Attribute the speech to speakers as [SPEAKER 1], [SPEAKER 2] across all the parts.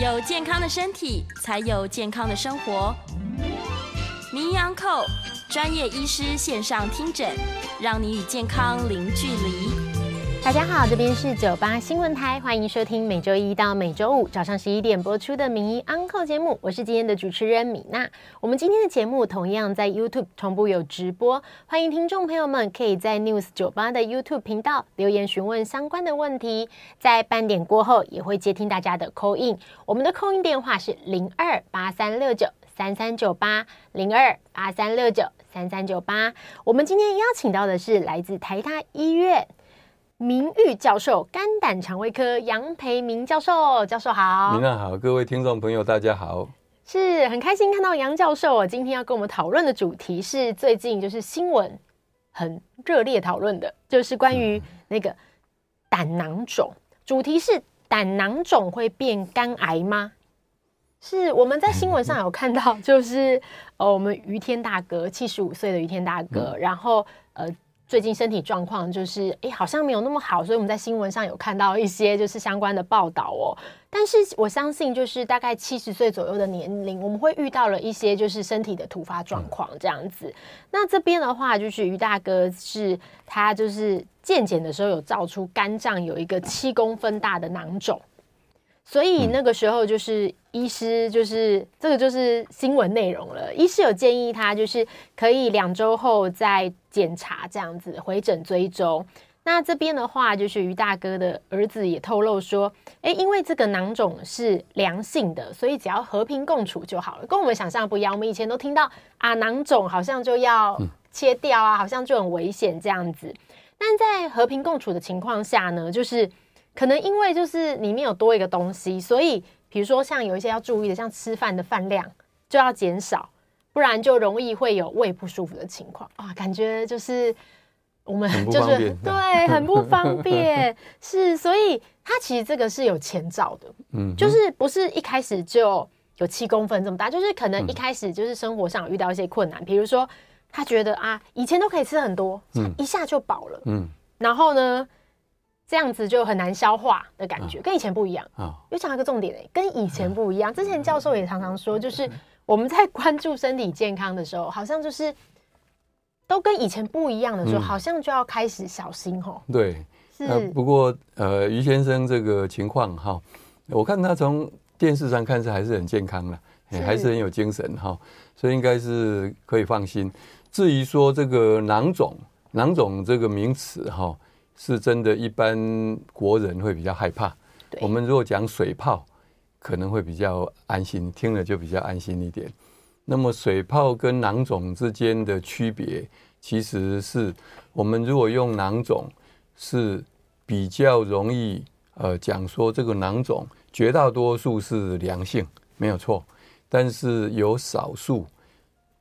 [SPEAKER 1] 有健康的身体，才有健康的生活。名医昂寇专业医师线上听诊，让你与健康零距离。
[SPEAKER 2] 大家好，这边是九八新闻台，欢迎收听每周一到每周五早上十一点播出的《名医昂寇》节目，我是今天的主持人米娜。我们今天的节目同样在 YouTube 同步有直播，欢迎听众朋友们可以在 News 九八的 YouTube 频道留言询问相关的问题，在半点过后也会接听大家的 call in，我们的 call in 电话是零二八三六九三三九八零二八三六九三三九八。我们今天邀请到的是来自台大医院。名誉教授，肝胆肠胃科杨培明教授，教授好。
[SPEAKER 3] 您好，各位听众朋友，大家好。
[SPEAKER 2] 是很开心看到杨教授，今天要跟我们讨论的主题是最近就是新闻很热烈讨论的，就是关于那个胆囊肿。主题是胆囊肿会变肝癌吗？是我们在新闻上有看到，就是呃，我们于天大哥，七十五岁的于天大哥，然后呃。最近身体状况就是，哎，好像没有那么好，所以我们在新闻上有看到一些就是相关的报道哦。但是我相信，就是大概七十岁左右的年龄，我们会遇到了一些就是身体的突发状况这样子。嗯、那这边的话，就是于大哥是他就是健检的时候有照出肝脏有一个七公分大的囊肿。所以那个时候就是医师，就是这个就是新闻内容了。医师有建议他，就是可以两周后再检查，这样子回诊追踪。那这边的话，就是于大哥的儿子也透露说，诶，因为这个囊肿是良性的，所以只要和平共处就好了。跟我们想象不一样，我们以前都听到啊，囊肿好像就要切掉啊，好像就很危险这样子。但在和平共处的情况下呢，就是。可能因为就是里面有多一个东西，所以比如说像有一些要注意的，像吃饭的饭量就要减少，不然就容易会有胃不舒服的情况啊。感觉就是我们 就是对很不方便，是所以它其实这个是有前兆的，嗯，就是不是一开始就有七公分这么大，就是可能一开始就是生活上有遇到一些困难，比如说他觉得啊以前都可以吃很多，一下就饱了，嗯，然后呢，这样子就很难消化的感觉，跟以前不一样。有讲一个重点嘞，跟以前不一样。之前教授也常常说，就是我们在关注身体健康的时候，好像就是都跟以前不一样的时候，好像就要开始小心哦。
[SPEAKER 3] 对，是。不过呃，余先生这个情况哈，我看他从电视上看是还是很健康的，还是很有精神哈，所以应该是可以放心。至于说这个囊肿，囊肿这个名词哈。是真的，一般国人会比较害怕。我们如果讲水泡，可能会比较安心，听了就比较安心一点。那么水泡跟囊肿之间的区别，其实是我们如果用囊肿，是比较容易呃讲说这个囊肿绝大多数是良性，没有错。但是有少数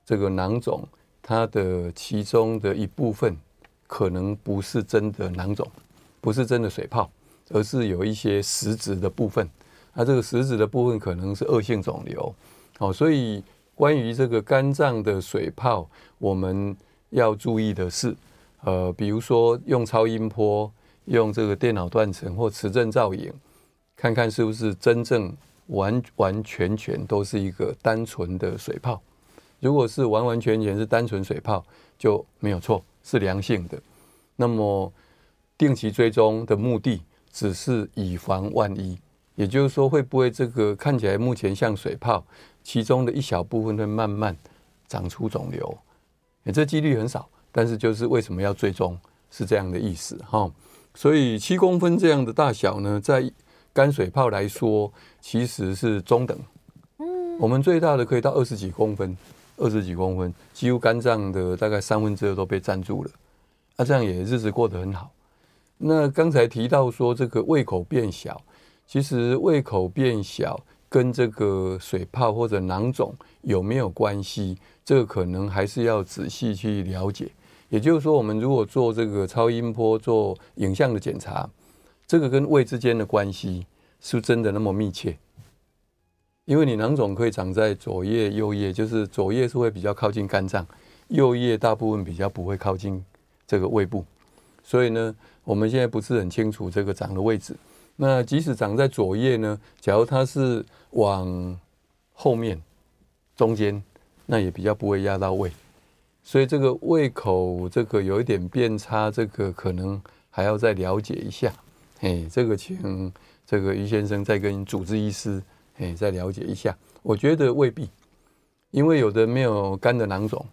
[SPEAKER 3] 这个囊肿，它的其中的一部分。可能不是真的囊肿，不是真的水泡，而是有一些实质的部分。那这个实质的部分可能是恶性肿瘤。好，所以关于这个肝脏的水泡，我们要注意的是，呃，比如说用超音波、用这个电脑断层或磁振造影，看看是不是真正完完全全都是一个单纯的水泡。如果是完完全全是单纯水泡，就没有错。是良性的，那么定期追踪的目的只是以防万一，也就是说，会不会这个看起来目前像水泡，其中的一小部分会慢慢长出肿瘤？欸，这几率很少，但是就是为什么要追踪，是这样的意思哈。所以七公分这样的大小呢，在干水泡来说，其实是中等。嗯，我们最大的可以到二十几公分。二十几公分，几乎肝脏的大概三分之二都被占住了，那、啊、这样也日子过得很好。那刚才提到说这个胃口变小，其实胃口变小跟这个水泡或者囊肿有没有关系？这个可能还是要仔细去了解。也就是说，我们如果做这个超音波、做影像的检查，这个跟胃之间的关系是不是真的那么密切？因为你囊肿可以长在左叶、右叶，就是左叶是会比较靠近肝脏，右叶大部分比较不会靠近这个胃部，所以呢，我们现在不是很清楚这个长的位置。那即使长在左叶呢，假如它是往后面、中间，那也比较不会压到胃。所以这个胃口这个有一点变差，这个可能还要再了解一下。哎，这个请这个于先生再跟主治医师哎再了解一下。我觉得未必，因为有的没有肝的囊肿，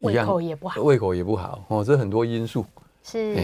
[SPEAKER 2] 胃口也不好，
[SPEAKER 3] 胃口也不好哦，这很多因素。
[SPEAKER 2] 是，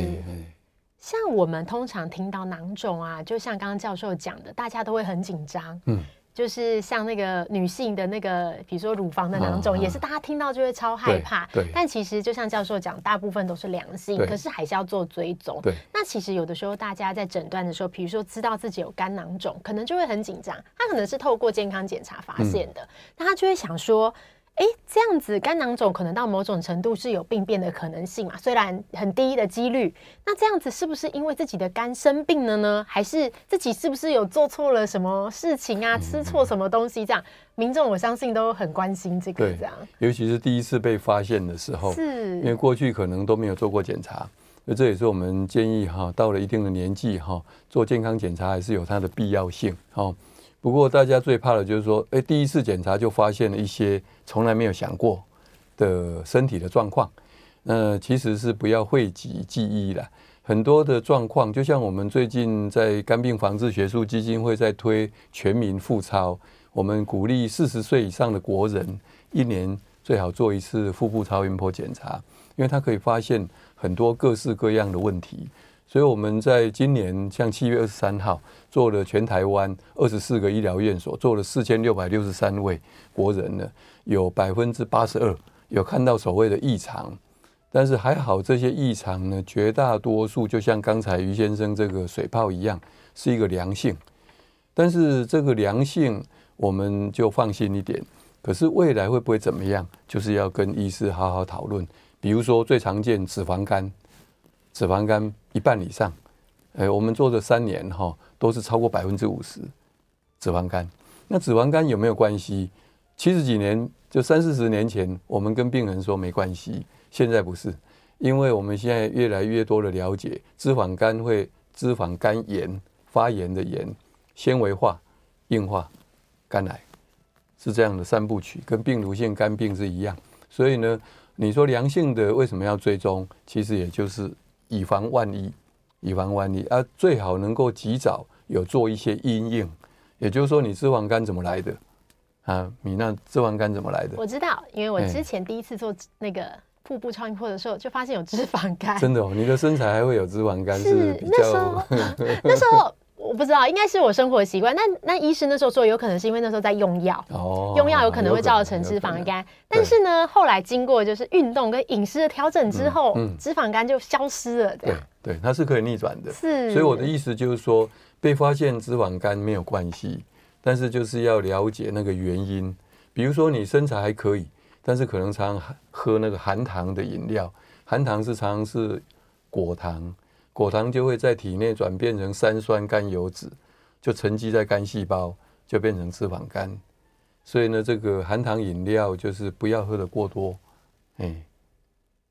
[SPEAKER 2] 像我们通常听到囊肿啊，就像刚刚教授讲的，大家都会很紧张。嗯。就是像那个女性的那个，比如说乳房的囊肿，也是大家听到就会超害怕。对。但其实就像教授讲，大部分都是良性，可是还是要做追踪。对。那其实有的时候大家在诊断的时候，比如说知道自己有肝囊肿，可能就会很紧张。他可能是透过健康检查发现的，那他就会想说。哎，这样子肝囊肿可能到某种程度是有病变的可能性嘛？虽然很低的几率，那这样子是不是因为自己的肝生病了呢？还是自己是不是有做错了什么事情啊？吃错什么东西？这样民众我相信都很关心这个。这样，
[SPEAKER 3] 尤其是第一次被发现的时候，是因为过去可能都没有做过检查，那这也是我们建议哈，到了一定的年纪哈，做健康检查还是有它的必要性哈。不过大家最怕的就是说，哎，第一次检查就发现了一些从来没有想过的身体的状况。那其实是不要讳疾忌医了。很多的状况，就像我们最近在肝病防治学术基金会在推全民腹超，我们鼓励四十岁以上的国人一年最好做一次腹部超音波检查，因为它可以发现很多各式各样的问题。所以我们在今年像七月二十三号做了全台湾二十四个医疗院所，做了四千六百六十三位国人呢，有百分之八十二有看到所谓的异常，但是还好这些异常呢，绝大多数就像刚才于先生这个水泡一样，是一个良性。但是这个良性我们就放心一点，可是未来会不会怎么样，就是要跟医师好好讨论。比如说最常见脂肪肝。脂肪肝一半以上，哎，我们做这三年哈，都是超过百分之五十脂肪肝。那脂肪肝有没有关系？七十几年，就三四十年前，我们跟病人说没关系，现在不是，因为我们现在越来越多的了解，脂肪肝会脂肪肝炎发炎的炎，纤维化、硬化、肝癌，是这样的三部曲，跟病毒性肝病是一样。所以呢，你说良性的为什么要追踪？其实也就是。以防万一，以防万一啊，最好能够及早有做一些阴应。也就是说，你脂肪肝怎么来的啊？你那脂肪肝怎么来的？
[SPEAKER 2] 我知道，因为我之前第一次做那个腹部超音波的时候，就发现有脂肪肝。
[SPEAKER 3] 真的哦，你的身材还会有脂肪肝？是比较
[SPEAKER 2] 那时候，那时候。我不知道，应该是我生活的习惯。那那医生那时候说，有可能是因为那时候在用药，哦、用药有可能会造成脂肪肝。但是呢，后来经过就是运动跟饮食的调整之后，嗯嗯、脂肪肝就消失了。对
[SPEAKER 3] 对，它是可以逆转的。是，所以我的意思就是说，被发现脂肪肝没有关系，但是就是要了解那个原因。比如说你身材还可以，但是可能常常喝那个含糖的饮料，含糖是常常是果糖。果糖就会在体内转变成三酸甘油脂，就沉积在肝细胞，就变成脂肪肝。所以呢，这个含糖饮料就是不要喝得过多。哎，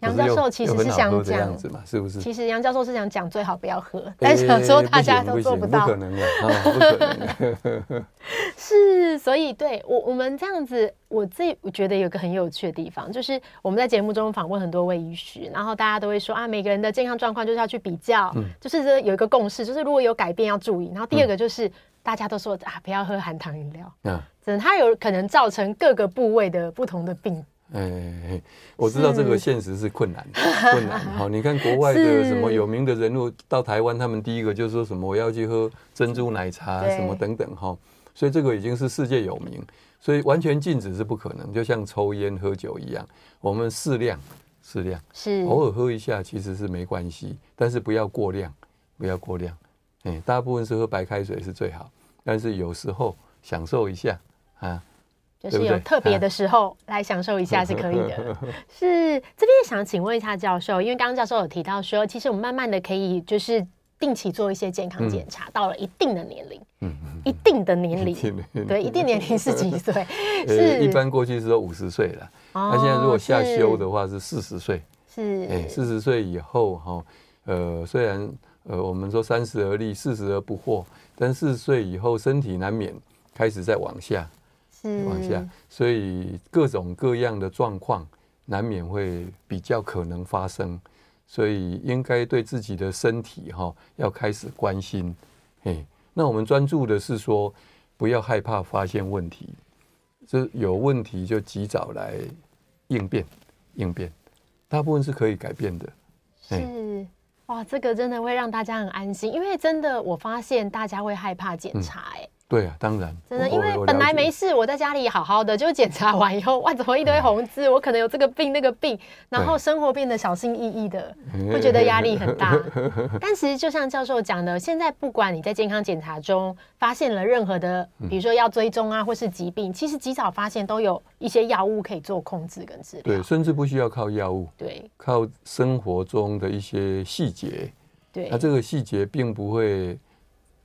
[SPEAKER 2] 杨教授其实是想讲，
[SPEAKER 3] 样子嘛，是不是？
[SPEAKER 2] 其实杨教授是想讲最好不要喝，但是想说大家都做不到，
[SPEAKER 3] 不可能的，不可能。
[SPEAKER 2] 是，所以对我我们这样子。我自己觉得有个很有趣的地方，就是我们在节目中访问很多位医师，然后大家都会说啊，每个人的健康状况就是要去比较，嗯、就是这有一个共识，就是如果有改变要注意。然后第二个就是、嗯、大家都说啊，不要喝含糖饮料，嗯，真的它有可能造成各个部位的不同的病。
[SPEAKER 3] 哎，我知道这个现实是困难，是 困难。好，你看国外的什么有名的人物到台湾，他们第一个就说什么我要去喝珍珠奶茶什么等等哈，所以这个已经是世界有名。所以完全禁止是不可能，就像抽烟喝酒一样，我们适量，适量，是偶尔喝一下其实是没关系，但是不要过量，不要过量。哎，大部分是喝白开水是最好，但是有时候享受一下啊，
[SPEAKER 2] 就是有特别的时候 来享受一下是可以的。啊、是这边想请问一下教授，因为刚刚教授有提到说，其实我们慢慢的可以就是。定期做一些健康检查，到了一定的年龄，嗯，一定的年龄，对，一定年龄是几岁？是。
[SPEAKER 3] 一般过去是说五十岁了，那现在如果下修的话是四十岁，是，哎，四十岁以后哈，呃，虽然呃，我们说三十而立，四十而不惑，但四十岁以后身体难免开始在往下，是往下，所以各种各样的状况难免会比较可能发生，所以应该对自己的身体哈要开始关心。嘿，那我们专注的是说，不要害怕发现问题，这有问题就及早来应变，应变，大部分是可以改变的。
[SPEAKER 2] 是。哇，这个真的会让大家很安心，因为真的我发现大家会害怕检查，哎、嗯，
[SPEAKER 3] 对啊，当然，
[SPEAKER 2] 真的，因为本来没事，我在家里好好的，就检查完以后，哇，怎么一堆红字？我可能有这个病那个病，然后生活变得小心翼翼的，会觉得压力很大。但其实就像教授讲的，现在不管你在健康检查中发现了任何的，比如说要追踪啊，或是疾病，其实及早发现都有一些药物可以做控制跟治疗。
[SPEAKER 3] 对，甚至不需要靠药物，
[SPEAKER 2] 对，
[SPEAKER 3] 靠生活中的一些细节。
[SPEAKER 2] 对，
[SPEAKER 3] 那这个细节并不会，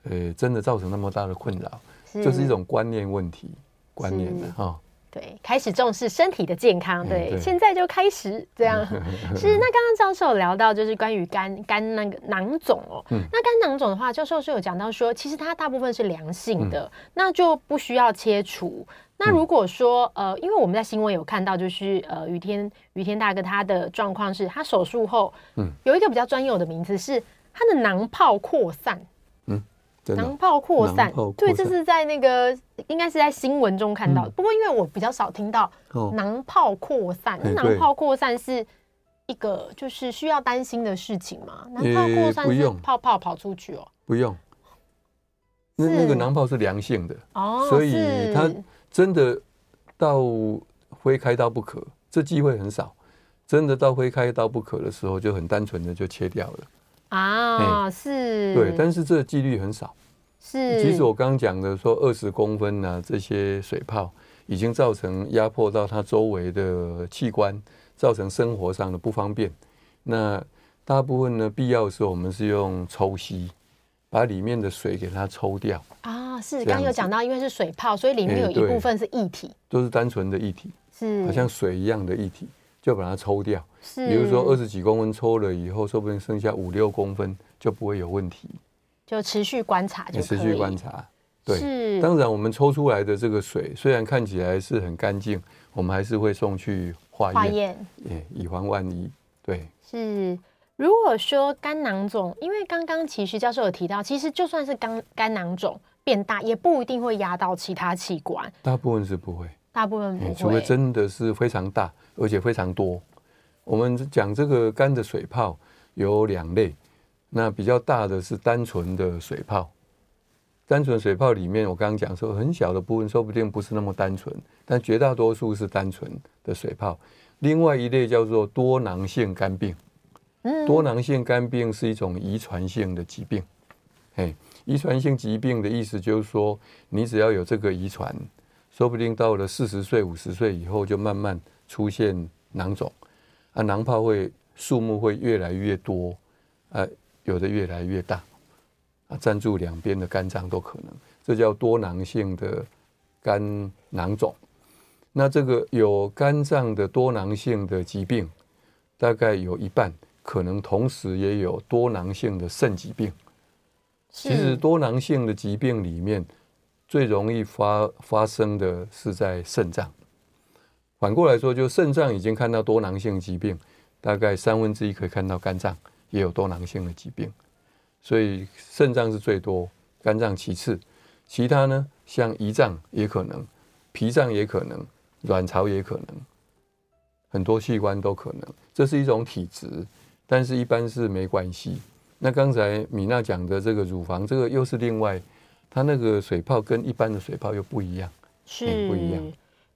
[SPEAKER 3] 呃，真的造成那么大的困扰，是就是一种观念问题，观念的哈。
[SPEAKER 2] 对，开始重视身体的健康，对，对现在就开始这样。是，那刚刚教授有聊到就是关于肝肝那个囊肿哦，嗯、那肝囊肿的话，教授是有讲到说，其实它大部分是良性的，嗯、那就不需要切除。那如果说呃，因为我们在新闻有看到，就是呃，于天于天大哥他的状况是他手术后，嗯，有一个比较专有的名词是。他的囊泡扩散，嗯，囊泡扩散，对，这是在那个应该是在新闻中看到的。不过因为我比较少听到囊泡扩散，囊泡扩散是一个就是需要担心的事情嘛？囊泡扩散是泡泡跑出去哦？
[SPEAKER 3] 不用，那那个囊泡是良性的哦，所以它真的到非开刀不可，这机会很少。真的到非开刀不可的时候，就很单纯的就切掉了。
[SPEAKER 2] 啊，是，
[SPEAKER 3] 对，但是这个几率很少。
[SPEAKER 2] 是，
[SPEAKER 3] 其实我刚刚讲的说二十公分呢，这些水泡已经造成压迫到它周围的器官，造成生活上的不方便。那大部分呢，必要的时候我们是用抽吸，把里面的水给它抽掉。
[SPEAKER 2] 啊，是，刚刚有讲到，因为是水泡，所以里面有一部分是液体，
[SPEAKER 3] 都是单纯的液体，是，好像水一样的液体。就把它抽掉，是，比如说二十几公分抽了以后，说不定剩下五六公分就不会有问题，
[SPEAKER 2] 就持续观察就
[SPEAKER 3] 持续观察，对。是，当然我们抽出来的这个水虽然看起来是很干净，我们还是会送去化验，化验，以防万一。对，
[SPEAKER 2] 是。如果说肝囊肿，因为刚刚其实教授有提到，其实就算是肝肝囊肿变大，也不一定会压到其他器官，
[SPEAKER 3] 大部分是不会。
[SPEAKER 2] 大部分不会，
[SPEAKER 3] 除非真的是非常大，而且非常多。我们讲这个肝的水泡有两类，那比较大的是单纯的水泡。单纯水泡里面，我刚刚讲说很小的部分，说不定不是那么单纯，但绝大多数是单纯的水泡。另外一类叫做多囊性肝病。嗯，多囊性肝病是一种遗传性的疾病。嘿，遗传性疾病的意思就是说，你只要有这个遗传。说不定到了四十岁、五十岁以后，就慢慢出现囊肿，啊，囊泡会数目会越来越多，啊，有的越来越大，啊，占住两边的肝脏都可能，这叫多囊性的肝囊肿。那这个有肝脏的多囊性的疾病，大概有一半可能同时也有多囊性的肾疾病。其实多囊性的疾病里面。最容易发发生的是在肾脏，反过来说，就肾脏已经看到多囊性疾病，大概三分之一可以看到肝脏也有多囊性的疾病，所以肾脏是最多，肝脏其次，其他呢，像胰脏也可能，脾脏也可能，卵巢也可能，很多器官都可能，这是一种体质，但是一般是没关系。那刚才米娜讲的这个乳房，这个又是另外。它那个水泡跟一般的水泡又不一样，
[SPEAKER 2] 是、嗯、不一样。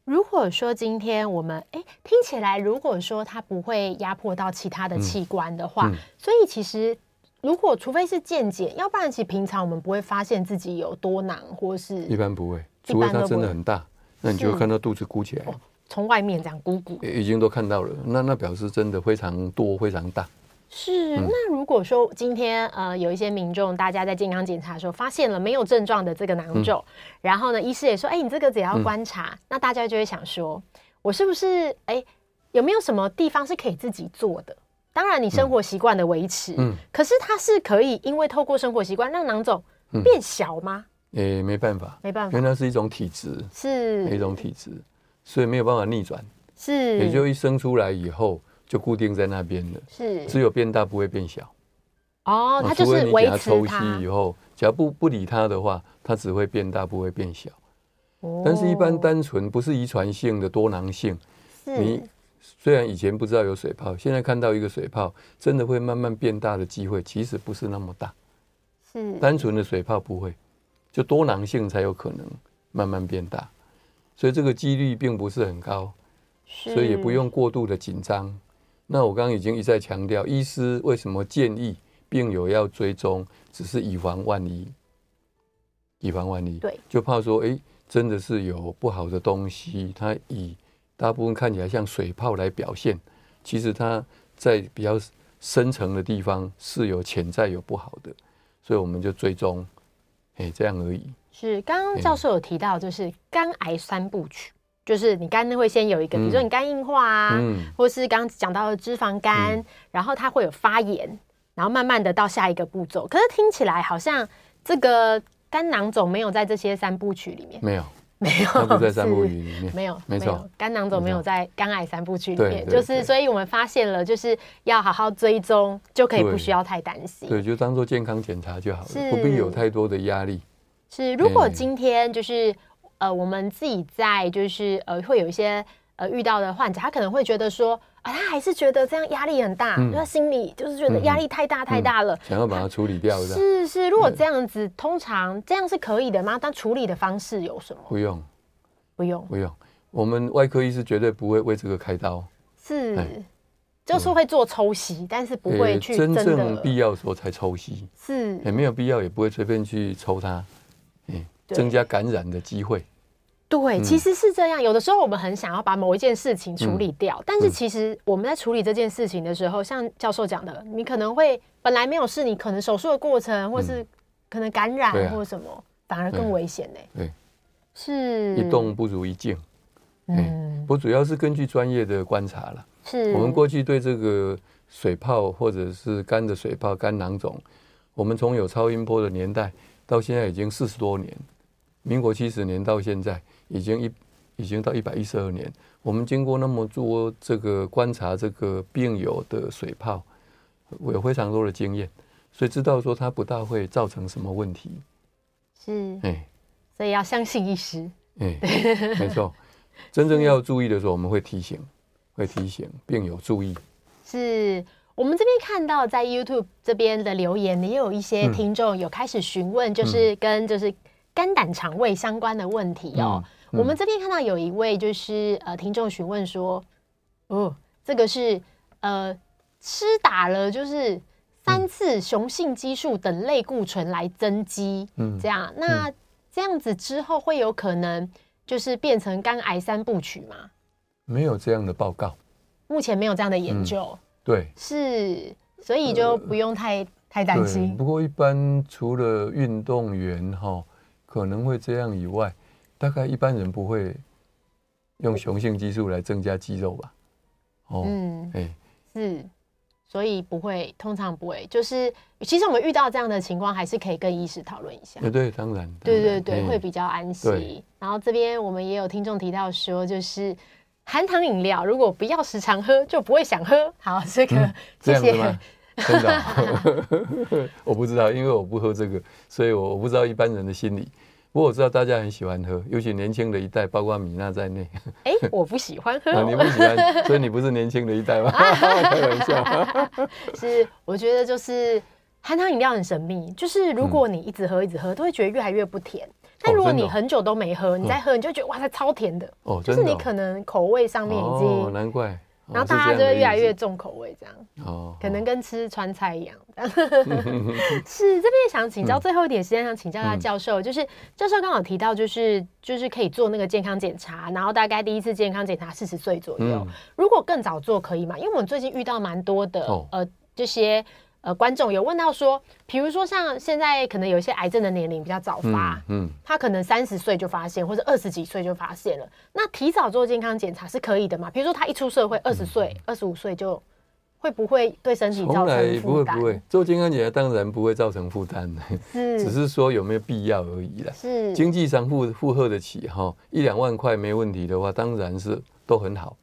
[SPEAKER 2] 如果说今天我们哎听起来，如果说它不会压迫到其他的器官的话，嗯嗯、所以其实如果除非是健检，要不然其实平常我们不会发现自己有多囊，或是
[SPEAKER 3] 一般不会，除非它真的很大，那你就会看到肚子鼓起来，
[SPEAKER 2] 从、哦、外面这样鼓鼓，
[SPEAKER 3] 已经都看到了，那那表示真的非常多，非常大。
[SPEAKER 2] 是，那如果说今天呃有一些民众，大家在健康检查的时候发现了没有症状的这个囊肿，嗯、然后呢，医师也说，哎，你这个只要观察，嗯、那大家就会想说，我是不是哎有没有什么地方是可以自己做的？当然你生活习惯的维持，嗯，可是它是可以因为透过生活习惯让囊肿变小吗？
[SPEAKER 3] 诶、欸，没办法，
[SPEAKER 2] 没办法，
[SPEAKER 3] 因为那是一种体质，
[SPEAKER 2] 是。
[SPEAKER 3] 一种体质，所以没有办法逆转，
[SPEAKER 2] 是，
[SPEAKER 3] 也就一生出来以后就固定在那边了，
[SPEAKER 2] 是，
[SPEAKER 3] 只有变大不会变小。
[SPEAKER 2] 哦，它就是维持它。
[SPEAKER 3] 抽吸以后，假如不不理它的话，它只会变大，不会变小。哦。但是，一般单纯不是遗传性的多囊性，你虽然以前不知道有水泡，现在看到一个水泡，真的会慢慢变大的机会，其实不是那么大。是。单纯的水泡不会，就多囊性才有可能慢慢变大，所以这个几率并不是很高，所以也不用过度的紧张。那我刚刚已经一再强调，医师为什么建议？病友要追踪，只是以防万一，以防万一。对，就怕说，哎、欸，真的是有不好的东西，它以大部分看起来像水泡来表现，其实它在比较深层的地方是有潜在有不好的，所以我们就追踪，哎、欸，这样而已。是，刚刚教授有提到，就是肝癌三部曲，就是你肝会先有一个，比如说你肝硬化啊，嗯、或是刚刚讲到的脂肪肝，嗯、然后它会有发炎。然后慢慢的到下一个步骤，可是听起来好像这个肝囊肿没有在这些三部曲里面，没有，没有，它不在三部曲里面，没有，没错，肝囊肿没有在肝癌三部曲里面，就是，所以我们发现了，就是要好好追踪，就可以不需要太担心，对，就当做健康检查就好了，不必有太多的压力。是，如果今天就是呃，我们自己在就是呃，会有一些呃遇到的患者，他可能会觉得说。啊，他还是觉得这样压力很大，他心里就是觉得压力太大太大了，想要把它处理掉。是是，如果这样子，通常这样是可以的吗？但处理的方式有什么？不用，不用，不用。我们外科医师绝对不会为这个开刀，是，就是会做抽吸，但是不会去真正必要的时候才抽吸，是，也没有必要也不会随便去抽它，增加感染的机会。对，其实是这样。有的时候我们很想要把某一件事情处理掉，但是其实我们在处理这件事情的时候，像教授讲的，你可能会本来没有事，你可能手术的过程，或是可能感染或者什么，反而更危险呢。对，是一动不如一静。嗯，我主要是根据专业的观察了。是我们过去对这个水泡或者是肝的水泡、肝囊肿，我们从有超音波的年代到现在已经四十多年，民国七十年到现在。已经一已经到一百一十二年，我们经过那么多这个观察，这个病友的水泡，我有非常多的经验，所以知道说它不大会造成什么问题。是，哎，所以要相信医师。哎，没错，真正要注意的时候，我们会提醒，会提醒病友注意。是我们这边看到在 YouTube 这边的留言，也有一些听众有开始询问，就是跟就是肝胆肠胃相关的问题哦。我们这边看到有一位就是呃听众询问说，哦，这个是呃吃打了就是三次雄性激素等类固醇来增肌，嗯，这样那这样子之后会有可能就是变成肝癌三部曲吗？没有这样的报告，目前没有这样的研究，对，是，所以就不用太太担心。不过一般除了运动员哈可能会这样以外。大概一般人不会用雄性激素来增加肌肉吧？哦，嗯，哎，是，所以不会，通常不会。就是其实我们遇到这样的情况，还是可以跟医师讨论一下。对对，当然，对对对，会比较安息。然后这边我们也有听众提到说，就是含糖饮料如果不要时常喝，就不会想喝。好，这个谢谢。真的，我不知道，因为我不喝这个，所以我我不知道一般人的心理。不过我知道大家很喜欢喝，尤其年轻的一代，包括米娜在内。哎，我不喜欢喝。啊，你不喜欢，所以你不是年轻的一代吗？开玩笑。是，我觉得就是含糖饮料很神秘，就是如果你一直喝一直喝，都会觉得越来越不甜。但如果你很久都没喝，你再喝，你就觉得哇，它超甜的。哦，就是你可能口味上面已经。哦，难怪。然后大家就会越来越重口味，这样哦，可能跟吃川菜一样。是这边想请教最后一点时间，想请教一下教授，就是教授刚好提到，就是就是可以做那个健康检查，然后大概第一次健康检查四十岁左右，如果更早做可以吗？因为我们最近遇到蛮多的呃这些。呃，观众有问到说，比如说像现在可能有一些癌症的年龄比较早发，嗯，嗯他可能三十岁就发现，或者二十几岁就发现了，那提早做健康检查是可以的嘛？比如说他一出社会，二十岁、二十五岁就
[SPEAKER 2] 会不会对身体造成负担？
[SPEAKER 3] 不会，不会做健康检查，当然不会造成负担，
[SPEAKER 2] 是，
[SPEAKER 3] 只是说有没有必要而已啦。
[SPEAKER 2] 是，
[SPEAKER 3] 经济上负负荷得起哈，一两万块没问题的话，当然是都很好。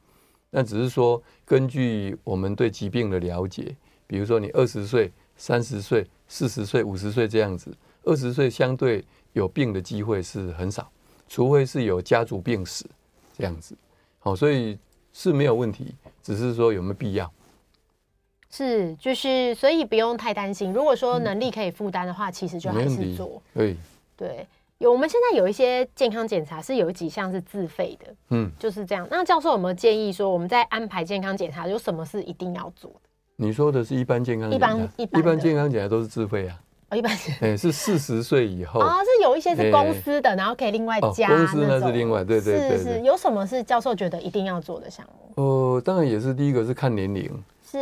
[SPEAKER 3] 那只是说，根据我们对疾病的了解，比如说你二十岁、三十岁、四十岁、五十岁这样子，二十岁相对有病的机会是很少，除非是有家族病史这样子。好，所以是没有问题，只是说有没有必要。
[SPEAKER 2] 是，就是，所以不用太担心。如果说能力可以负担的话，嗯，其实就还是做。
[SPEAKER 3] 对，
[SPEAKER 2] 对，有我们现在有一些健康检查是有几项是自费的，嗯，就是这样。那教授有没有建议说，我们在安排健康检查有什么是一定要做的？
[SPEAKER 3] 你说的是一般健康
[SPEAKER 2] 一般一般，
[SPEAKER 3] 一般健康检查都是自费啊。
[SPEAKER 2] 哦，一般
[SPEAKER 3] 哎，是四十岁以后
[SPEAKER 2] 啊，是有一些是公司的，欸、然后可以另外加，哦。公司
[SPEAKER 3] 那是另外，对对对，对，
[SPEAKER 2] 是是。有什么是教授觉得一定要做的项目？
[SPEAKER 3] 呃，当然也是第一个是看年龄。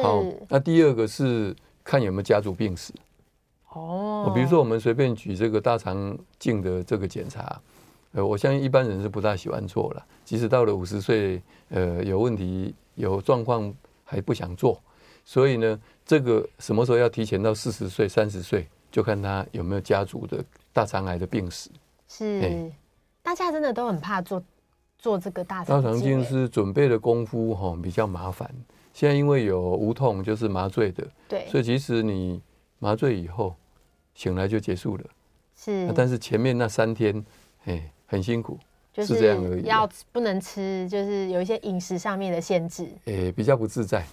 [SPEAKER 3] 好，那第二个是看有没有家族病史。哦，比如说我们随便举这个大肠镜的这个检查，呃，我相信一般人是不大喜欢做了，即使到了五十岁，呃，有问题有状况还不想做。所以呢，这个什么时候要提前到四十岁、三十岁，就看他有没有家族的大肠癌的病史。
[SPEAKER 2] 是，大家真的都很怕做做这个大肠镜。大肠镜
[SPEAKER 3] 是准备的功夫哈，比较麻烦。现在因为有无痛，就是麻醉的，
[SPEAKER 2] 对，
[SPEAKER 3] 所以即使你麻醉以后醒来就结束了，
[SPEAKER 2] 是。
[SPEAKER 3] 但是前面那三天，哎，很辛苦，就是这样而已。
[SPEAKER 2] 要不能吃，就是有一些饮食上面的限制，
[SPEAKER 3] 哎，比较不自在，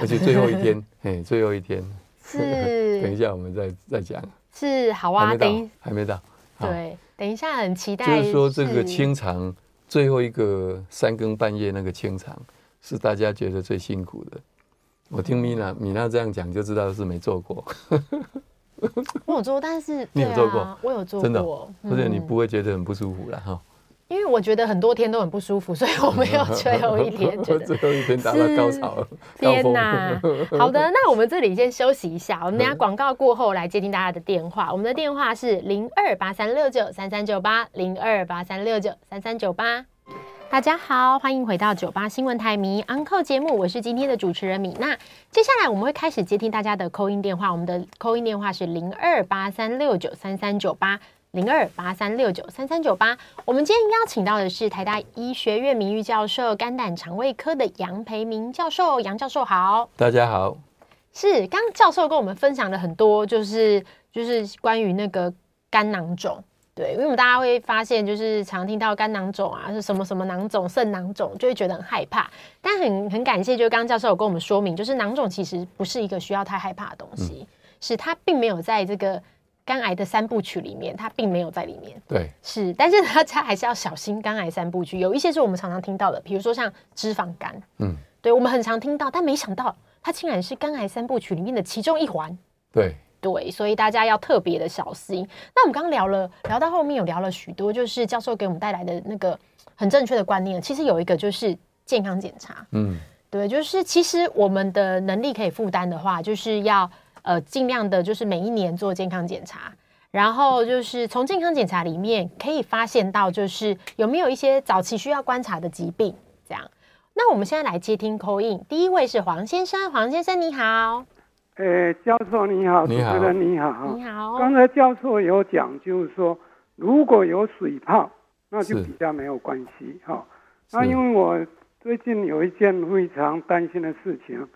[SPEAKER 3] 而且最后一天，哎，最后一天
[SPEAKER 2] 是。
[SPEAKER 3] 等一下我们再再讲。
[SPEAKER 2] 是，好啊，等一
[SPEAKER 3] 还没到，
[SPEAKER 2] 对，等一下很期待。
[SPEAKER 3] 就是说这个清肠最后一个三更半夜那个清肠。是大家觉得最辛苦的。我听米娜米娜这样讲，就知道是没做过。
[SPEAKER 2] 我有做，但是
[SPEAKER 3] 你有做过，
[SPEAKER 2] 我有做过，
[SPEAKER 3] 真的，而且你不会觉得很不舒服了哈。
[SPEAKER 2] 因为我觉得很多天都很不舒服，所以我没有最后一天觉 得
[SPEAKER 3] 最后一天达到高潮。
[SPEAKER 2] 天哪！好的，那我们这里先休息一下，我们等下广告过后来接听大家的电话。我们的电话是零二八三六九三三九八零二八三六九三三九八。大家好，欢迎回到九八新闻台迷 Uncle 节目，我是今天的主持人米娜。接下来我们会开始接听大家的 call in 电话，我们的 call in 电话是零二八三六九三三九八零二八三六九三三九八。我们今天邀请到的是台大医学院名誉教授、肝胆肠胃科的杨培明教授，杨教授好。
[SPEAKER 3] 大家好，
[SPEAKER 2] 是刚教授跟我们分享了很多，就是就是关于那个肝囊肿。对，因为我们大家会发现，就是常听到肝囊肿啊，是什么什么囊肿、肾囊肿，就会觉得很害怕。但很很感谢，就是刚刚教授有跟我们说明，就是囊肿其实不是一个需要太害怕的东西，嗯、是它并没有在这个肝癌的三部曲里面，它并没有在里面。
[SPEAKER 3] 对，
[SPEAKER 2] 是，但是大家还是要小心肝癌三部曲，有一些是我们常常听到的，比如说像脂肪肝，嗯，对，我们很常听到，但没想到它竟然是肝癌三部曲里面的其中一环。
[SPEAKER 3] 对。
[SPEAKER 2] 对，所以大家要特别的小心。那我们刚刚聊了，聊到后面有聊了许多，就是教授给我们带来的那个很正确的观念。其实有一个就是健康检查，嗯，对，就是其实我们的能力可以负担的话，就是要呃尽量的，就是每一年做健康检查，然后就是从健康检查里面可以发现到，就是有没有一些早期需要观察的疾病。这样，那我们现在来接听 call in，第一位是黄先生，黄先生你好。
[SPEAKER 4] 诶、欸，教授你好，主持人你好，
[SPEAKER 2] 你好。
[SPEAKER 4] 刚才教授有讲，就是说如果有水泡，那就比较没有关系哈。那因为我最近有一件非常担心的事情，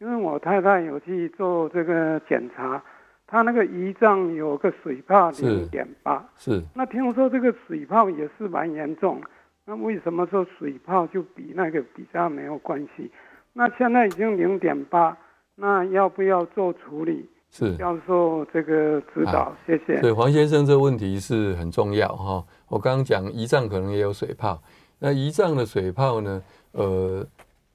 [SPEAKER 4] 因为我太太有去做这个检查，她那个胰脏有个水泡零点八，
[SPEAKER 3] 是。
[SPEAKER 4] 那听说这个水泡也是蛮严重，那为什么说水泡就比那个比较没有关系？那现在已经零点八。那要不要做处理？
[SPEAKER 3] 是
[SPEAKER 4] 教授这个指导，啊、谢谢。
[SPEAKER 3] 对黄先生这个问题是很重要哈。我刚刚讲胰脏可能也有水泡，那胰脏的水泡呢？呃，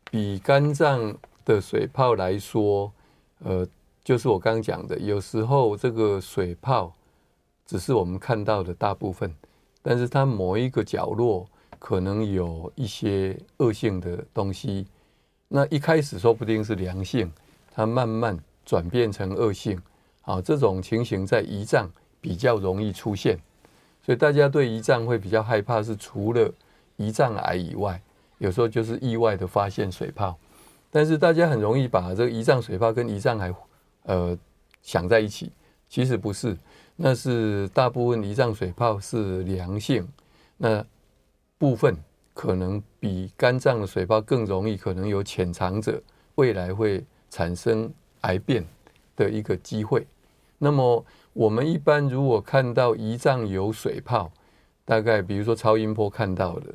[SPEAKER 3] 比肝脏的水泡来说，呃，就是我刚讲的，有时候这个水泡只是我们看到的大部分，但是它某一个角落可能有一些恶性的东西。那一开始说不定是良性。它慢慢转变成恶性，啊，这种情形在胰脏比较容易出现，所以大家对胰脏会比较害怕，是除了胰脏癌以外，有时候就是意外的发现水泡。但是大家很容易把这个胰脏水泡跟胰脏癌呃想在一起，其实不是，那是大部分胰脏水泡是良性，那部分可能比肝脏的水泡更容易，可能有潜藏者未来会产生癌变的一个机会。那么我们一般如果看到胰脏有水泡，大概比如说超音波看到的，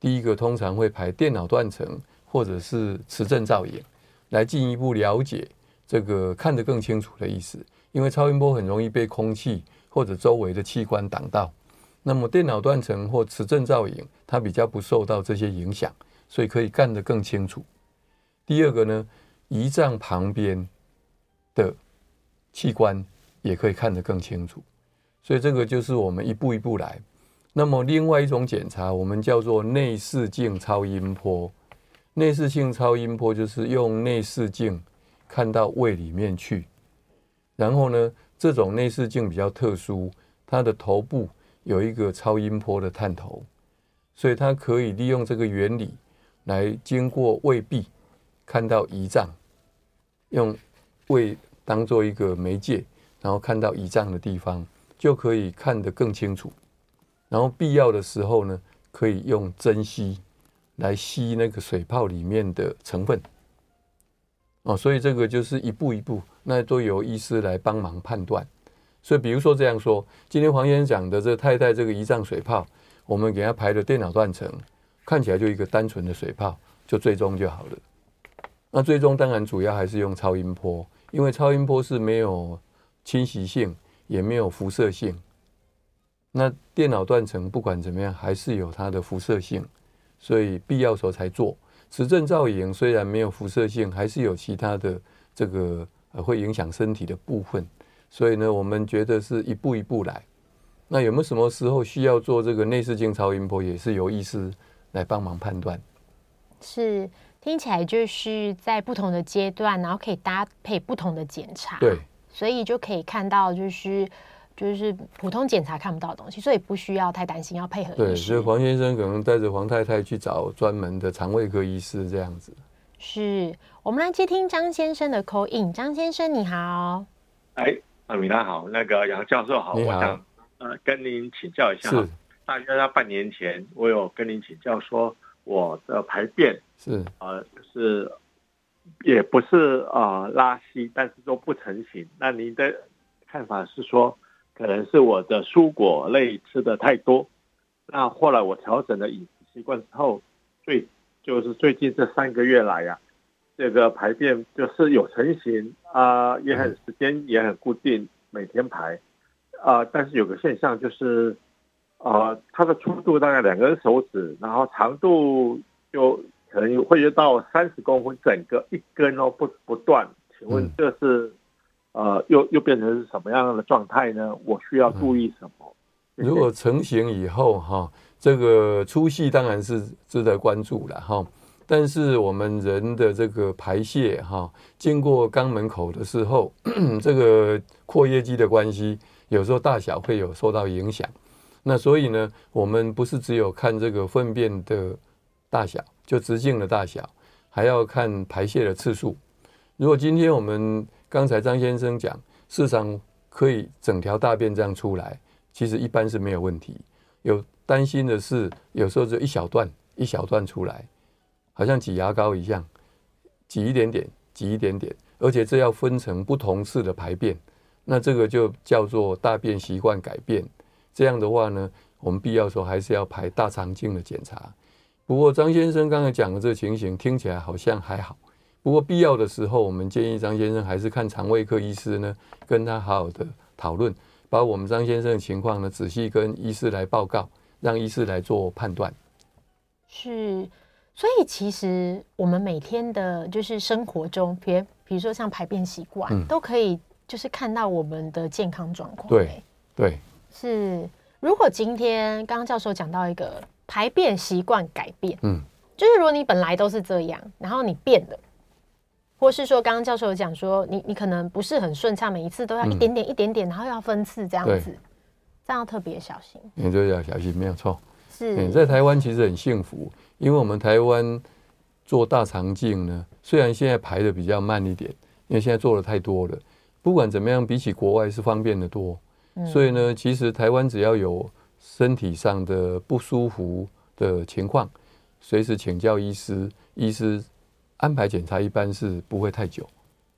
[SPEAKER 3] 第一个通常会排电脑断层。或者是磁振造影，来进一步了解这个看得更清楚的意思。因为超音波很容易被空气或者周围的器官挡到，那么电脑断层或磁振造影，它比较不受到这些影响，所以可以看得更清楚。第二个呢，胰脏旁边的器官也可以看得更清楚，所以这个就是我们一步一步来。那么另外一种检查，我们叫做内视镜超音波。内视镜超音波就是用内视镜看到胃里面去，然后呢，这种内视镜比较特殊，它的头部有一个超音波的探头，所以它可以利用这个原理来经过胃壁看到胰脏，用胃当做一个媒介，然后看到胰脏的地方就可以看得更清楚，然后必要的时候呢，可以用针吸。来吸那个水泡里面的成分，哦，所以这个就是一步一步，那都由医师来帮忙判断。所以比如说这样说，今天黄先生讲的这太太这个胰脏水泡，我们给他排了电脑断层，看起来就一个单纯的水泡，就最终就好了。那最终当然主要还是用超音波，因为超音波是没有侵袭性，也没有辐射性。那电脑断层不管怎么样，还是有它的辐射性。所以必要时候才做磁振造影，虽然没有辐射性，还是有其他的这个会影响身体的部分。所以呢，我们觉得是一步一步来。那有没有什么时候需要做这个内视镜超音波，也是由医师来帮忙判断。
[SPEAKER 2] 是，听起来就是在不同的阶段，然后可以搭配不同的检查。
[SPEAKER 3] 对，
[SPEAKER 2] 所以就可以看到就是。就是普通检查看不到的东西，所以不需要太担心，要配合。
[SPEAKER 3] 对，所以黄先生可能带着黄太太去找专门的肠胃科医师这样子。
[SPEAKER 2] 是，我们来接听张先生的 call in。张先生你好，
[SPEAKER 5] 哎，阿米娜好，那个杨教授好，好我想呃跟您请教一下，是大约在半年前，我有跟您请教说我的排便是呃是也不是啊、呃、拉稀，但是都不成型。那您的看法是说？可能是我的蔬果类吃的太多，那后来我调整了饮食习惯之后，最就是最近这三个月来呀、啊，这个排便就是有成型啊、呃，也很时间也很固定，每天排。啊、呃，但是有个现象就是，啊、呃，它的粗度大概两根手指，然后长度就可能会到三十公分，整个一根哦不不断，请问这是？呃，又又变成什么样的状态呢？我需要注意什
[SPEAKER 3] 么？如果成型以后哈，这个粗细当然是值得关注了哈。但是我们人的这个排泄哈，经过肛门口的时候，这个括约肌的关系，有时候大小会有受到影响。那所以呢，我们不是只有看这个粪便的大小，就直径的大小，还要看排泄的次数。如果今天我们刚才张先生讲，市场可以整条大便这样出来，其实一般是没有问题。有担心的是，有时候就一小段一小段出来，好像挤牙膏一样，挤一点点，挤一点点，而且这要分成不同次的排便，那这个就叫做大便习惯改变。这样的话呢，我们必要时候还是要排大肠镜的检查。不过张先生刚才讲的这情形，听起来好像还好。不过必要的时候，我们建议张先生还是看肠胃科医师呢，跟他好好的讨论，把我们张先生的情况呢仔细跟医师来报告，让医师来做判断。
[SPEAKER 2] 是，所以其实我们每天的就是生活中，比如比如说像排便习惯，嗯，都可以就是看到我们的健康状况。
[SPEAKER 3] 对对，
[SPEAKER 2] 是。如果今天刚刚教授讲到一个排便习惯改变，
[SPEAKER 3] 嗯，
[SPEAKER 2] 就是如果你本来都是这样，然后你变了。或是说，刚刚教授有讲说，你你可能不是很顺畅，每一次都要一点点、一点点，然后要分次这样子，这样要特别小心。
[SPEAKER 3] 你就要小心，没有错。
[SPEAKER 2] 是，
[SPEAKER 3] 在台湾其实很幸福，因为我们台湾做大肠镜呢，虽然现在排的比较慢一点，因为现在做的太多了。不管怎么样，比起国外是方便的多。所以呢，其实台湾只要有身体上的不舒服的情况，随时请教医师，医师安排检查一般是不会太久。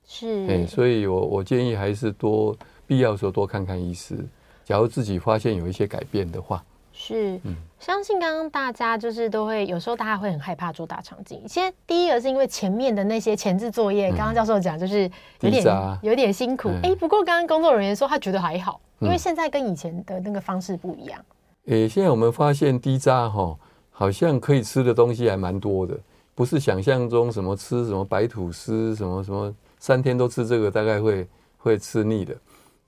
[SPEAKER 2] 是，哎，
[SPEAKER 3] 所以我我建议还是多必要的时候多看看医师。假如自己发现有一些改变的话。
[SPEAKER 2] 是，相信刚刚大家就是都会有时候大家会很害怕做大肠镜。先第一个是因为前面的那些前置作业，刚刚教授讲就是有点有点辛苦。哎，不过刚刚工作人员说他觉得还好，因为现在跟以前的那个方式不一样。
[SPEAKER 3] 诶，现在我们发现低渣哈，好像可以吃的东西还蛮多的，不是想象中什么吃什么白吐司什么什么三天都吃这个大概会会吃腻的。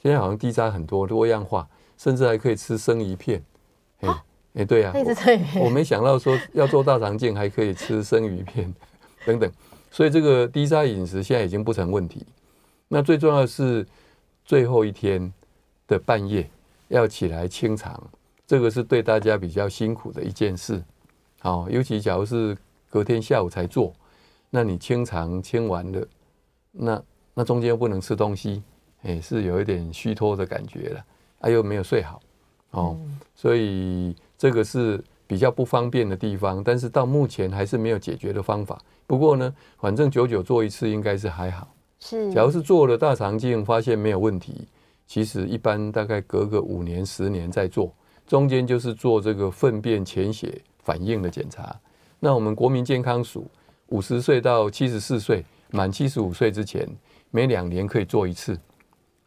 [SPEAKER 3] 现在好像低渣很多多样化，甚至还可以吃生鱼片。哎、欸，对呀、啊，我，我没想到说要做大肠镜还可以吃生鱼片等等，所以这个低渣饮食现在已经不成问题。那最重要的是最后一天的半夜要起来清肠，这个是对大家比较辛苦的一件事。好，尤其假如是隔天下午才做，那你清肠清完了，那那中间又不能吃东西，哎、欸，是有一点虚脱的感觉了，啊，又没有睡好，哦，所以。这个是比较不方便的地方，但是到目前还是没有解决的方法。不过呢，反正久久做一次应该是还好。
[SPEAKER 2] 是，
[SPEAKER 3] 假如是做了大肠镜发现没有问题，其实一般大概隔个五年、十年再做，中间就是做这个粪便潜血反应的检查。那我们国民健康署五十岁到七十四岁，满七十五岁之前，每两年可以做一次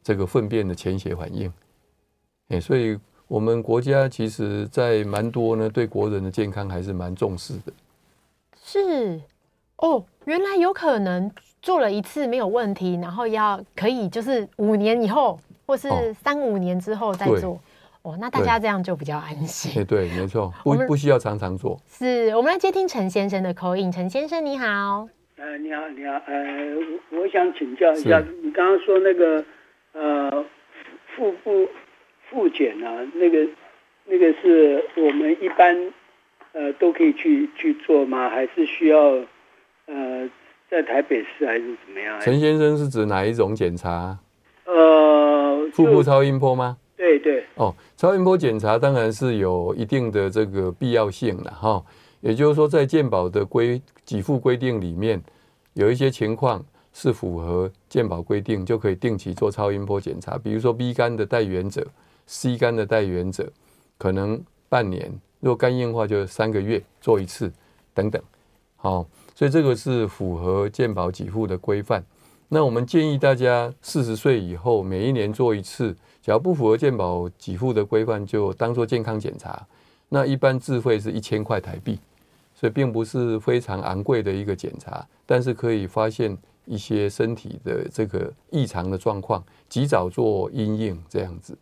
[SPEAKER 3] 这个粪便的潜血反应。哎，所以。我们国家其实，在蛮多呢，对国人的健康还是蛮重视的。
[SPEAKER 2] 是哦，原来有可能做了一次没有问题，然后要可以就是五年以后，或是三五年之后再做。哦，哦，那大家这样就比较安心。
[SPEAKER 3] 哎，对，没错，不不需要常常做。
[SPEAKER 2] 是我们来接听陈先生的 call in。陈先生你好。
[SPEAKER 6] 呃，你好，你好，呃，我想请教一下，你刚刚说那个呃腹部。复检啊，那个那个是我们一般呃都可以去去做吗？还是需要呃在台北市还是怎么样？
[SPEAKER 3] 陈先生是指哪一种检查？
[SPEAKER 6] 呃，
[SPEAKER 3] 腹部超音波吗？
[SPEAKER 6] 对对。
[SPEAKER 3] 哦，超音波检查当然是有一定的这个必要性的哈。也就是说，在健保的规给付规定里面，有一些情况是符合健保规定，就可以定期做超音波检查。比如说 B 肝的带原者。C 肝的带原者，可能半年；若肝硬化，就三个月做一次，等等。好，所以这个是符合健保给付的规范。那我们建议大家四十岁以后每一年做一次，只要不符合健保给付的规范，就当做健康检查。那一般自费是一千块台币，所以并不是非常昂贵的一个检查，但是可以发现一些身体的这个异常的状况，及早做阴影这样子。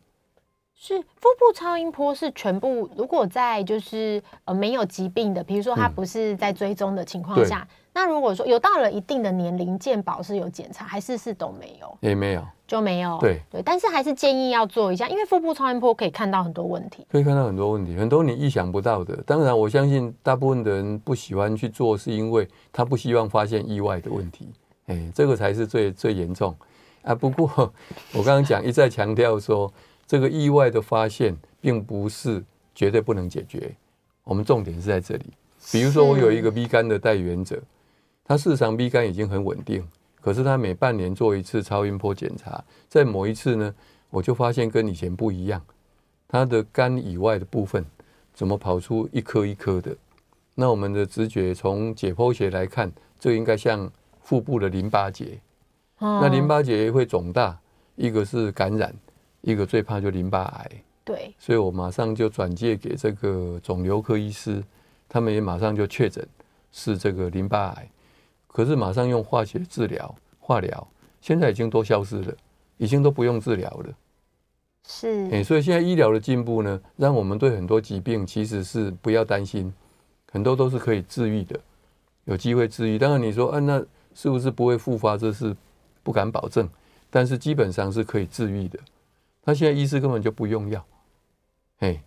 [SPEAKER 2] 是腹部超音波是全部，如果在就是呃没有疾病的，比如说他不是在追踪的情况下，嗯、那如果说有到了一定的年龄，健保是有检查，还是是都没有？
[SPEAKER 3] 也没有，
[SPEAKER 2] 就没有。
[SPEAKER 3] 对
[SPEAKER 2] 对，但是还是建议要做一下，因为腹部超音波可以看到很多问题，
[SPEAKER 3] 可以看到很多问题，很多你意想不到的。当然，我相信大部分的人不喜欢去做，是因为他不希望发现意外的问题。哎，这个才是最最严重啊。不过 我刚刚讲一再强调说。这个意外的发现并不是绝对不能解决，我们重点是在这里。比如说，我有一个 B 肝的代原者，他事实上 B 肝已经很稳定，可是他每半年做一次超音波检查，在某一次呢，我就发现跟以前不一样，他的肝以外的部分怎么跑出一颗一颗的？那我们的直觉从解剖学来看，这应该像腹部的淋巴结，那淋巴结会肿大，一个是感染。一个最怕就淋巴癌，
[SPEAKER 2] 对，
[SPEAKER 3] 所以我马上就转介给这个肿瘤科医师，他们也马上就确诊是这个淋巴癌，可是马上用化学治疗、化疗，现在已经都消失了，已经都不用治疗了。
[SPEAKER 2] 是，
[SPEAKER 3] 哎，所以现在医疗的进步呢，让我们对很多疾病其实是不要担心，很多都是可以治愈的，有机会治愈。当然你说，啊，那是不是不会复发？这是不敢保证，但是基本上是可以治愈的。他现在医师根本就不用药，嘿，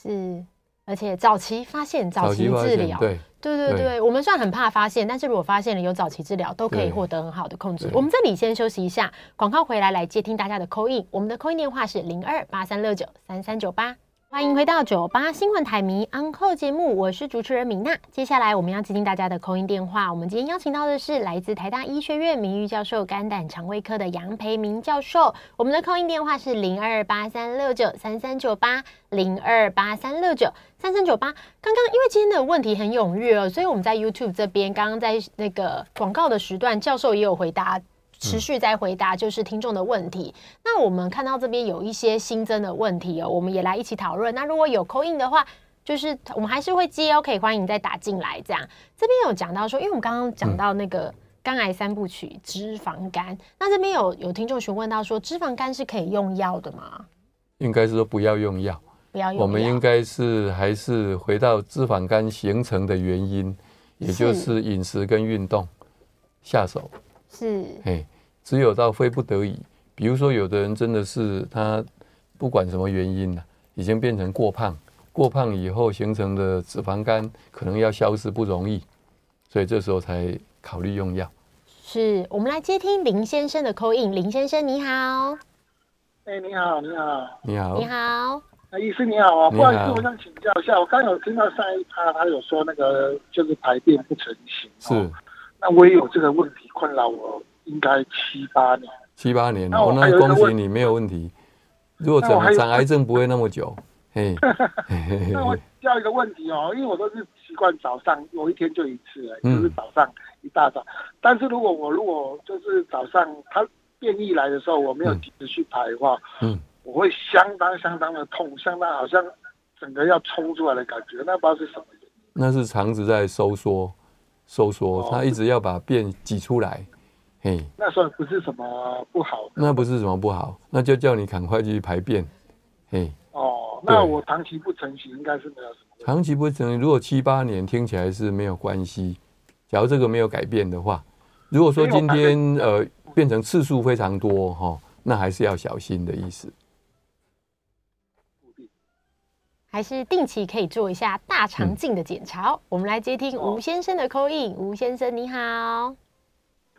[SPEAKER 2] 是，而且早期发现，早期治疗，对。对对对，对我们虽然很怕发现，但是如果发现了有早期治疗，都可以获得很好的控制。我们这里先休息一下，广告回来来接听大家的 call in，我们的 call in 电话是零二八三六九三三九八。欢迎回到九八新闻台迷 Uncle 节目，我是主持人米娜。接下来我们要接听大家的 call in 电话。我们今天邀请到的是来自台大医学院名誉教授、肝胆肠胃科的杨培明教授。我们的 call in 电话是零二八三六九三三九八零二八三六九三三九八。刚刚因为今天的问题很踊跃哦，所以我们在 YouTube 这边，刚刚在那个广告的时段，教授也有回答。持续在回答就是听众的问题。嗯、那我们看到这边有一些新增的问题哦，我们也来一起讨论。那如果有 call in 的话，就是我们还是会接哦，可以欢迎再打进来。这样这边有讲到说，因为我们刚刚讲到那个肝癌三部曲脂肪肝，嗯、那这边有有听众询问到说，脂肪肝是可以用药的吗？
[SPEAKER 3] 应该是说不要用药，
[SPEAKER 2] 不要用药。
[SPEAKER 3] 我们应该是还是回到脂肪肝形成的原因，也就是饮食跟运动下手。
[SPEAKER 2] 是，
[SPEAKER 3] 哎，只有到非不得已，比如说有的人真的是他不管什么原因呢，已经变成过胖，过胖以后形成的脂肪肝可能要消失不容易，所以这时候才考虑用药。
[SPEAKER 2] 是，我们来接听林先生的 call in，林先生你好。
[SPEAKER 7] 哎，你好，你好，
[SPEAKER 3] 你好，
[SPEAKER 2] 你好，
[SPEAKER 7] 那医师你好啊，不好意思，我想请教一下，我刚有听到上一趴他有说那个就是排便不成型，
[SPEAKER 3] 是。
[SPEAKER 7] 那我也有这个问题困扰我，应该七八年。
[SPEAKER 3] 七八年，那我那恭喜你没有问题。如果长长癌症不会那么久。嘿，
[SPEAKER 7] 那我要一个问题哦，因为我都是习惯早上有一天就一次，就是早上一大早。但是如果我如果就是早上它变异来的时候，我没有及时去排的话，嗯，我会相当相当的痛，相当好像整个要冲出来的感觉，那不知道是什么原因。
[SPEAKER 3] 那是肠子在收缩。收缩，他一直要把便挤出来，嘿，
[SPEAKER 7] 那算不是什么不好，
[SPEAKER 3] 那不是什么不好，那就叫你赶快去排便，嘿，
[SPEAKER 7] 哦，那我长期不成型应该是没有什么，
[SPEAKER 3] 长期不成型，如果七八年听起来是没有关系，假如这个没有改变的话，如果说今天呃变成次数非常多哈，那还是要小心的意思。
[SPEAKER 2] 还是定期可以做一下大肠镜的检查。嗯、我们来接听吴先生的 call in。吴先生你好，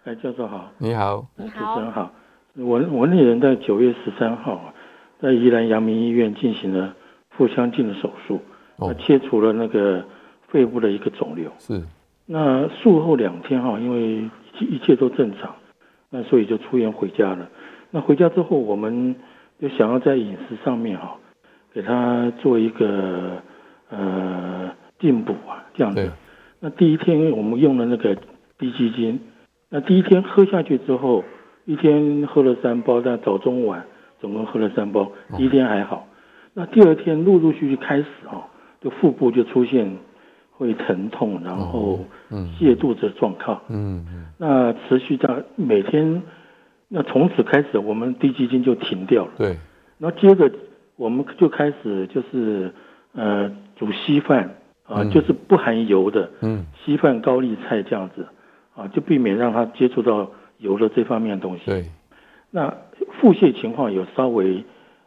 [SPEAKER 8] 哎，教授好，
[SPEAKER 3] 你好，
[SPEAKER 2] 你好，
[SPEAKER 8] 主持人好。我我那人在九月十三号在宜兰阳明医院进行了腹腔镜的手术，哦，切除了那个肺部的一个肿瘤。
[SPEAKER 3] 是。
[SPEAKER 8] 那术后两天哈，因为一切都正常，那所以就出院回家了。那回家之后，我们就想要在饮食上面哈。给他做一个呃进补啊，这样子。那第一天我们用了那个低基金，那第一天喝下去之后，一天喝了三包，但早中晚总共喝了三包，第一天还好。哦、那第二天陆陆续续开始哦，就腹部就出现会疼痛，然后泻肚子的状况。嗯嗯。那持续到每天，那从此开始我们低基金就停掉了。
[SPEAKER 3] 对。
[SPEAKER 8] 然后接着。我们就开始就是呃煮稀饭啊，嗯、就是不含油的，嗯，稀饭高丽菜这样子啊，就避免让他接触到油的这方面的东西。
[SPEAKER 3] 对，
[SPEAKER 8] 那腹泻情况有稍微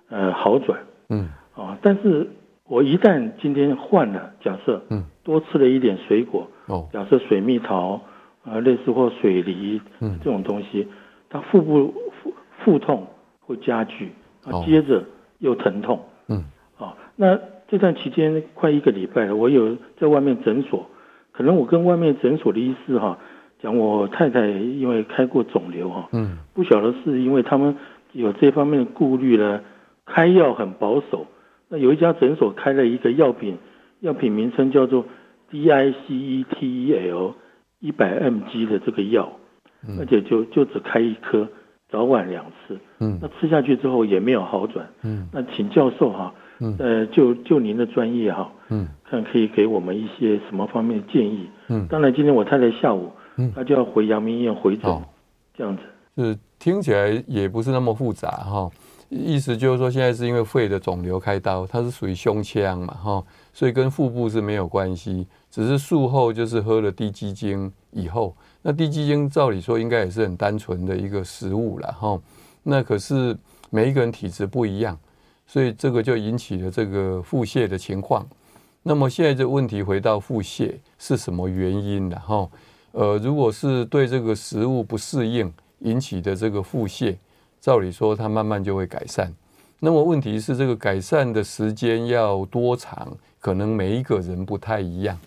[SPEAKER 8] 呃好转，嗯。啊，但是我一旦今天换了，假设嗯。多吃了一点水果哦，假设水蜜桃啊类似或水梨嗯。这种东西，他腹部腹腹痛会加剧啊，接着。又疼痛，嗯，好，那这段期间快一个礼拜了，我有在外面诊所，可能我跟外面诊所的医师哈讲，我太太因为开过肿瘤哈，嗯，不晓得是因为他们有这方面的顾虑呢，开药很保守。那有一家诊所开了一个药品，药品名称叫做 DICETEL 一百 mg 的这个药，而且就就只开一颗。早晚两次，嗯，那吃下去之后也没有好转，嗯，那请教授哈，嗯，呃，就就您的专业哈，嗯，看可以给我们一些什么方面的建议，嗯，当然今天我太太下午，嗯，她就要回阳明医院回诊，哦，这样子，
[SPEAKER 3] 是听起来也不是那么复杂哈，意思就是说现在是因为肺的肿瘤开刀，它是属于胸腔嘛哈，所以跟腹部是没有关系，只是术后就是喝了低鸡精以后。那低鸡精照理说应该也是很单纯的一个食物了哈，那可是每一个人体质不一样，所以这个就引起了这个腹泻的情况。那么现在这问题回到腹泻是什么原因？然后，呃，如果是对这个食物不适应引起的这个腹泻，照理说它慢慢就会改善。那么问题是这个改善的时间要多长？可能每一个人不太一样，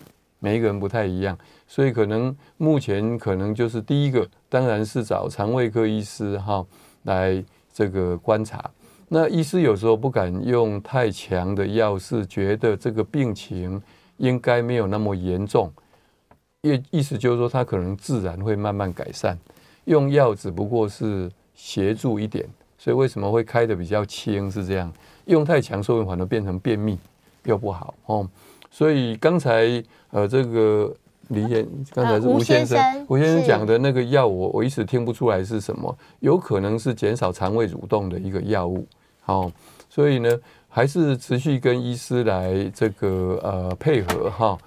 [SPEAKER 3] 每一个人不太一样，所以可能目前可能就是第一个，当然是找肠胃科医师哈来这个观察。那医师有时候不敢用太强的药，是觉得这个病情应该没有那么严重，意意思就是说他可能自然会慢慢改善，用药只不过是协助一点，所以为什么会开得比较轻是这样，用太强说不定反而变成便秘又不好哦，所以刚才呃这个。李先，刚才是吴先生，吴先生讲的那个药，我我一时听不出来是什么，有可能是减少肠胃蠕动的一个药物。好，所以呢，还是持续跟医师来这个呃配合哈。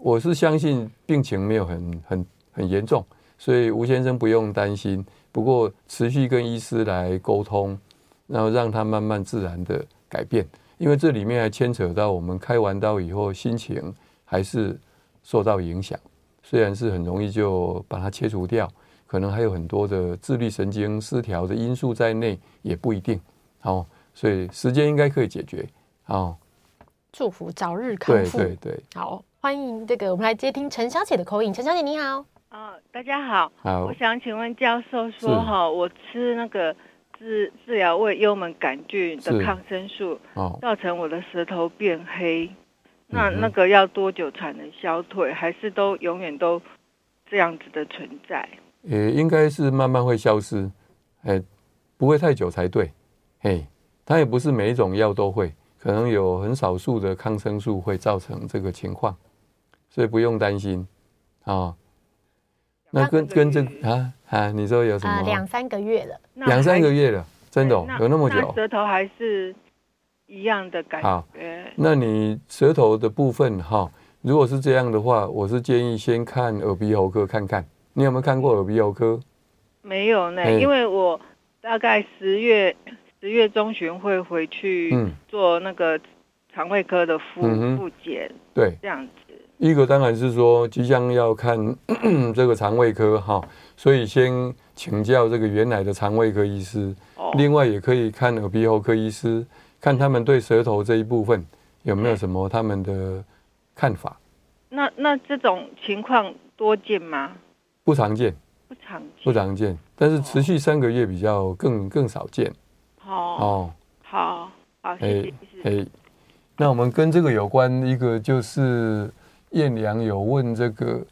[SPEAKER 3] 我是相信病情没有很很很严重，所以吴先生不用担心。不过持续跟医师来沟通，然后让他慢慢自然的改变，因为这里面还牵扯到我们开完刀以后心情还是。受到影响，虽然是很容易就把它切除掉，可能还有很多的自律神经失调的因素在内，也不一定。哦，所以时间应该可以解决。哦，
[SPEAKER 2] 祝福早日康复。
[SPEAKER 3] 对对对。
[SPEAKER 2] 好，欢迎这个我们来接听陈小姐的口音。陈小姐你好。
[SPEAKER 9] 啊，大家好。
[SPEAKER 3] 好。
[SPEAKER 9] 我想请问教授说哈，我吃那个治治疗胃幽门杆菌的抗生素，造成我的舌头变黑。那那个要多久才能消退？还是都永远都这样子的存在？
[SPEAKER 3] 呃，应该是慢慢会消失，哎，不会太久才对。嘿，它也不是每一种药都会，可能有很少数的抗生素会造成这个情况，所以不用担心啊。那跟跟这啊啊，你说有什么？
[SPEAKER 2] 两三个月了，
[SPEAKER 3] 两三个月了，真的、哦、有那么久？
[SPEAKER 9] 舌头还是？一样的感觉。好，
[SPEAKER 3] 那你舌头的部分哈，如果是这样的话，我是建议先看耳鼻喉科看看。你有没有看过耳鼻喉科？
[SPEAKER 9] 没有呢，因为我大概十月十月中旬会回去做那个肠胃科的复复检。对，这样子。
[SPEAKER 3] 一个当然是说即将要看 这个肠胃科哈，所以先请教这个原来的肠胃科医师。哦。另外也可以看耳鼻喉科医师。看他们对舌头这一部分有没有什么他们的看法？
[SPEAKER 9] 那那这种情况多见吗？
[SPEAKER 3] 不常见，
[SPEAKER 9] 不常见，
[SPEAKER 3] 不常见。但是持续三个月比较更更少见。
[SPEAKER 9] 哦哦，好好，谢谢。哎，
[SPEAKER 3] 那我们跟这个有关一个就是燕良有问这个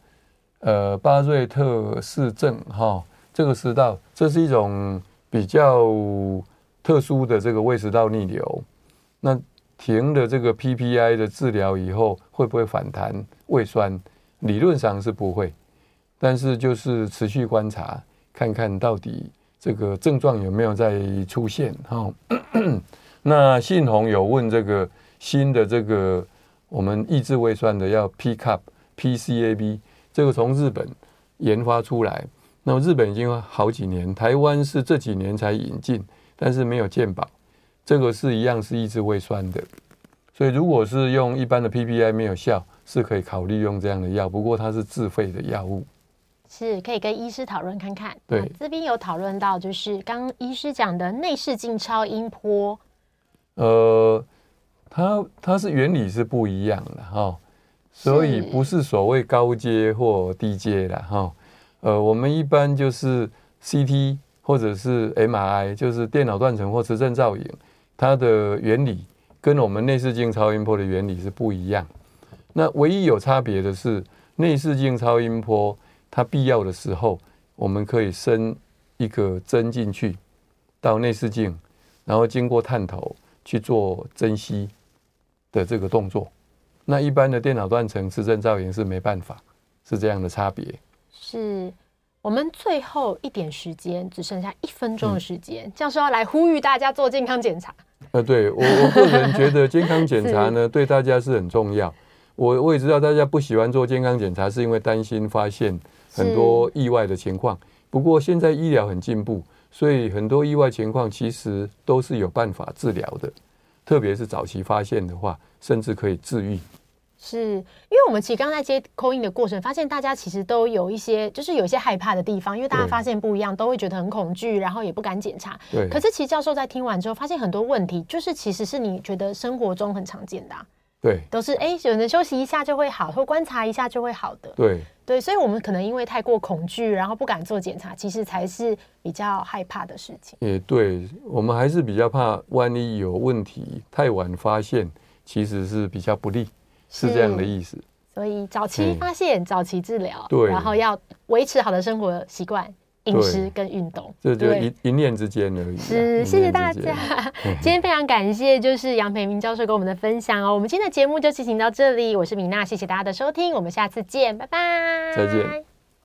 [SPEAKER 3] 呃巴瑞特氏症哈，这个食道这是一种比较。特殊的这个胃食道逆流，那停了这个 PPI 的治疗以后，会不会反弹胃酸？理论上是不会，但是就是持续观察，看看到底这个症状有没有在出现。哈，那信宏有问这个新的这个我们抑制胃酸的要 PCAB PCAB，这个从日本研发出来，那么日本已经好几年，台湾是这几年才引进。但是没有健保，这个是一样是抑制胃酸的，所以如果是用一般的 PPI 没有效，是可以考虑用这样的药。不过它是自费的药物，
[SPEAKER 2] 是可以跟医师讨论看看。
[SPEAKER 3] 对，
[SPEAKER 2] 这边有讨论到，就是刚刚医师讲的内视镜超音波。
[SPEAKER 3] 呃，它它是原理是不一样的哈，所以不是所谓高阶或低阶的哈。呃，我们一般就是 CT。或者是 MRI，就是电脑断层或磁振造影，它的原理跟我们内视镜超音波的原理是不一样。那唯一有差别的是，内视镜超音波它必要的时候，我们可以伸一个针进去到内视镜，然后经过探头去做针吸的这个动作。那一般的电脑断层、磁振造影是没办法，是这样的差别。
[SPEAKER 2] 是。我们最后一点时间，只剩下一分钟的时间，教授要来呼吁大家做健康检查。
[SPEAKER 3] 呃，对我我个人觉得健康检查呢，对大家是很重要。我我也知道大家不喜欢做健康检查，是因为担心发现很多意外的情况。不过现在医疗很进步，所以很多意外情况其实都是有办法治疗的。特别是早期发现的话，甚至可以治愈。
[SPEAKER 2] 是因为我们其实刚才在接 call in 的过程，发现大家其实都有一些，就是有一些害怕的地方，因为大家发现不一样，都会觉得很恐惧，然后也不敢检查。对。可是其实教授在听完之后，发现很多问题，就是其实是你觉得生活中很常见的、啊。
[SPEAKER 3] 对。
[SPEAKER 2] 都是哎，有人休息一下就会好，或观察一下就会好的。
[SPEAKER 3] 对。
[SPEAKER 2] 对，所以我们可能因为太过恐惧，然后不敢做检查，其实才是比较害怕的事情。
[SPEAKER 3] 也对，我们还是比较怕，万一有问题太晚发现，其实是比较不利。是这样的意思，
[SPEAKER 2] 所以早期发现、早期治疗，对，然后要维持好的生活习惯、饮食跟运动，
[SPEAKER 3] 这就一一念之间而已。
[SPEAKER 2] 是，谢谢大家。今天非常感谢，就是杨培明教授跟我们的分享哦。我们今天的节目就进行到这里，我是米娜，谢谢大家的收听，我们下次见，拜拜，
[SPEAKER 3] 再见。